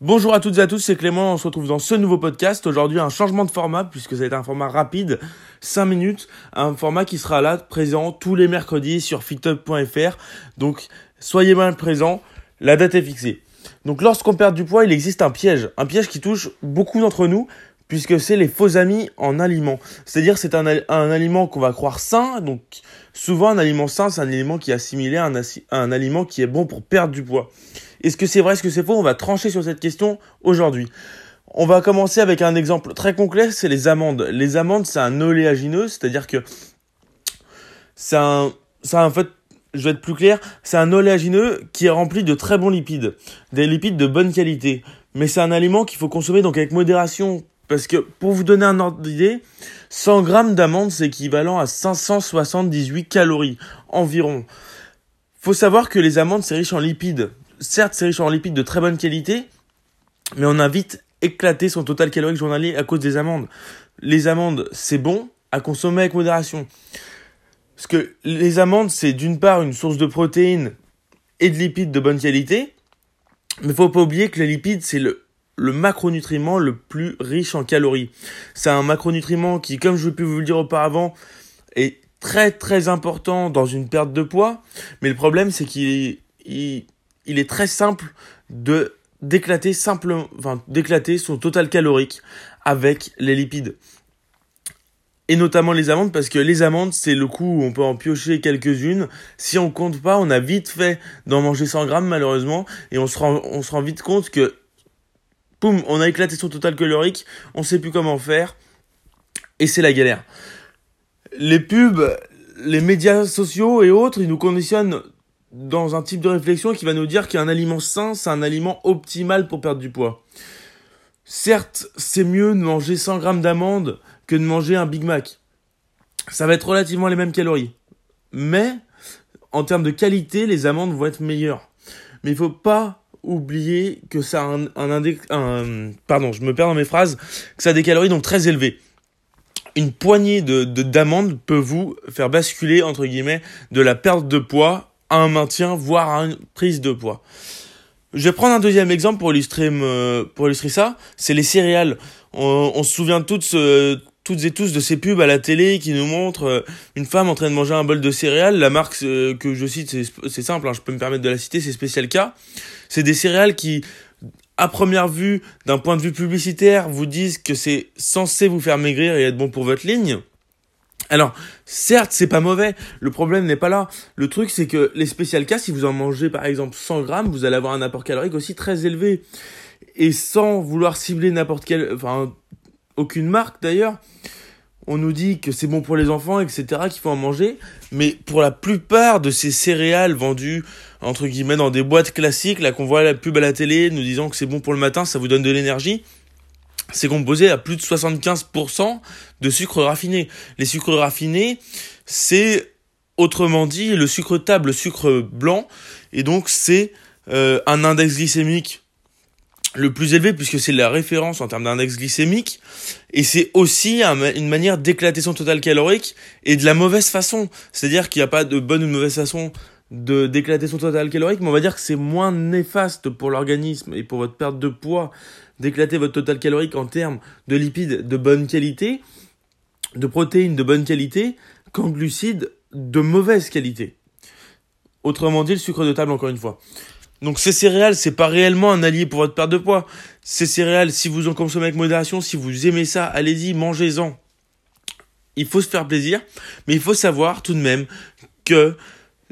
Bonjour à toutes et à tous, c'est Clément, on se retrouve dans ce nouveau podcast. Aujourd'hui un changement de format puisque ça va être un format rapide, 5 minutes, un format qui sera là présent tous les mercredis sur fitup.fr. Donc soyez bien présents, la date est fixée. Donc lorsqu'on perd du poids, il existe un piège, un piège qui touche beaucoup d'entre nous puisque c'est les faux amis en aliment. C'est-à-dire c'est un, un, aliment qu'on va croire sain, donc souvent un aliment sain c'est un aliment qui est assimilé à un, à un aliment qui est bon pour perdre du poids. Est-ce que c'est vrai, est-ce que c'est faux? On va trancher sur cette question aujourd'hui. On va commencer avec un exemple très concret, c'est les amandes. Les amandes, c'est un oléagineux, c'est-à-dire que c'est un, c'est en fait, je vais être plus clair, c'est un oléagineux qui est rempli de très bons lipides, des lipides de bonne qualité. Mais c'est un aliment qu'il faut consommer donc avec modération, parce que pour vous donner un ordre d'idée, 100 grammes d'amandes c'est équivalent à 578 calories environ. Faut savoir que les amandes c'est riche en lipides, certes, c'est riche en lipides de très bonne qualité, mais on a vite éclaté son total calorique journalier à cause des amandes. Les amandes, c'est bon à consommer avec modération. Parce que les amandes, c'est d'une part une source de protéines et de lipides de bonne qualité, mais faut pas oublier que les lipides, c'est le, le macronutriment le plus riche en calories. C'est un macronutriment qui, comme je pu vous le dire auparavant, est très très important dans une perte de poids, mais le problème c'est qu'il il est très simple de d'éclater simplement, enfin, d'éclater son total calorique avec les lipides. Et notamment les amandes, parce que les amandes, c'est le coup où on peut en piocher quelques-unes. Si on compte pas, on a vite fait d'en manger 100 grammes, malheureusement, et on se rend, on se rend vite compte que, on a éclaté son total calorique, on sait plus comment faire, et c'est la galère. Les pubs, les médias sociaux et autres, ils nous conditionnent dans un type de réflexion qui va nous dire qu'un aliment sain, c'est un aliment optimal pour perdre du poids. Certes, c'est mieux de manger 100 grammes d'amandes que de manger un Big Mac. Ça va être relativement les mêmes calories. Mais, en termes de qualité, les amandes vont être meilleures. Mais il faut pas oublier que ça a un, un, pardon, je me perds dans mes phrases, que ça a des calories donc très élevées. Une poignée de d'amandes peut vous faire basculer entre guillemets de la perte de poids un maintien, voire à une prise de poids. Je vais prendre un deuxième exemple pour illustrer, pour illustrer ça. C'est les céréales. On, se souvient toutes, toutes et tous de ces pubs à la télé qui nous montrent euh, une femme en train de manger un bol de céréales. La marque euh, que je cite, c'est simple, hein, je peux me permettre de la citer, c'est Special K. C'est des céréales qui, à première vue, d'un point de vue publicitaire, vous disent que c'est censé vous faire maigrir et être bon pour votre ligne. Alors, certes, c'est pas mauvais. Le problème n'est pas là. Le truc, c'est que les spécial cas, si vous en mangez par exemple 100 grammes, vous allez avoir un apport calorique aussi très élevé. Et sans vouloir cibler n'importe quelle, enfin, aucune marque d'ailleurs, on nous dit que c'est bon pour les enfants, etc., qu'il faut en manger. Mais pour la plupart de ces céréales vendues, entre guillemets, dans des boîtes classiques, là qu'on voit la pub à la télé, nous disant que c'est bon pour le matin, ça vous donne de l'énergie c'est composé à plus de 75% de sucre raffiné. Les sucres raffinés, c'est autrement dit le sucre table, le sucre blanc, et donc c'est euh, un index glycémique le plus élevé puisque c'est la référence en termes d'index glycémique et c'est aussi une manière d'éclater son total calorique et de la mauvaise façon. C'est-à-dire qu'il n'y a pas de bonne ou de mauvaise façon de d'éclater son total calorique, mais on va dire que c'est moins néfaste pour l'organisme et pour votre perte de poids d'éclater votre total calorique en termes de lipides de bonne qualité, de protéines de bonne qualité, qu'en glucides de mauvaise qualité. Autrement dit, le sucre de table, encore une fois. Donc ces céréales, c'est pas réellement un allié pour votre perte de poids. Ces céréales, si vous en consommez avec modération, si vous aimez ça, allez-y, mangez-en. Il faut se faire plaisir, mais il faut savoir tout de même que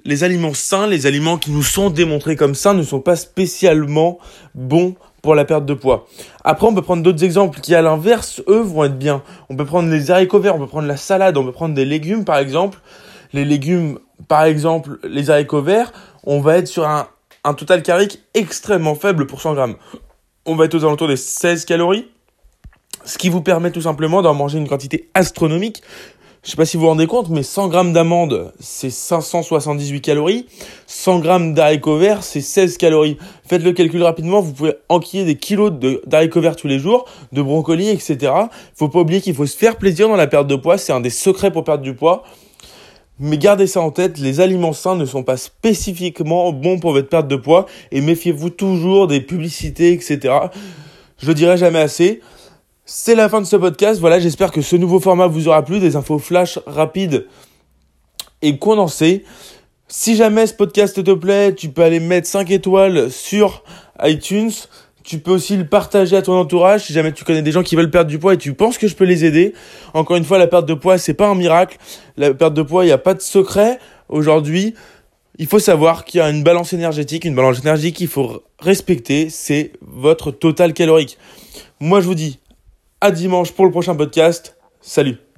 les aliments sains, les aliments qui nous sont démontrés comme sains, ne sont pas spécialement bons pour la perte de poids. Après, on peut prendre d'autres exemples qui, à l'inverse, eux, vont être bien. On peut prendre les haricots verts, on peut prendre la salade, on peut prendre des légumes, par exemple. Les légumes, par exemple, les haricots verts, on va être sur un, un total calorique extrêmement faible pour 100 grammes. On va être aux alentours des 16 calories, ce qui vous permet tout simplement d'en manger une quantité astronomique je sais pas si vous vous rendez compte, mais 100 grammes d'amandes, c'est 578 calories. 100 grammes d'haricots verts, c'est 16 calories. Faites le calcul rapidement, vous pouvez enquiller des kilos d'haricots verts tous les jours, de brocolis, etc. Faut pas oublier qu'il faut se faire plaisir dans la perte de poids, c'est un des secrets pour perdre du poids. Mais gardez ça en tête, les aliments sains ne sont pas spécifiquement bons pour votre perte de poids et méfiez-vous toujours des publicités, etc. Je le dirai jamais assez. C'est la fin de ce podcast. Voilà, j'espère que ce nouveau format vous aura plu, des infos flash rapides et condensées. Si jamais ce podcast te plaît, tu peux aller mettre 5 étoiles sur iTunes. Tu peux aussi le partager à ton entourage si jamais tu connais des gens qui veulent perdre du poids et tu penses que je peux les aider. Encore une fois, la perte de poids, c'est pas un miracle. La perte de poids, il n'y a pas de secret. Aujourd'hui, il faut savoir qu'il y a une balance énergétique, une balance énergétique qu'il faut respecter, c'est votre total calorique. Moi, je vous dis à dimanche pour le prochain podcast. Salut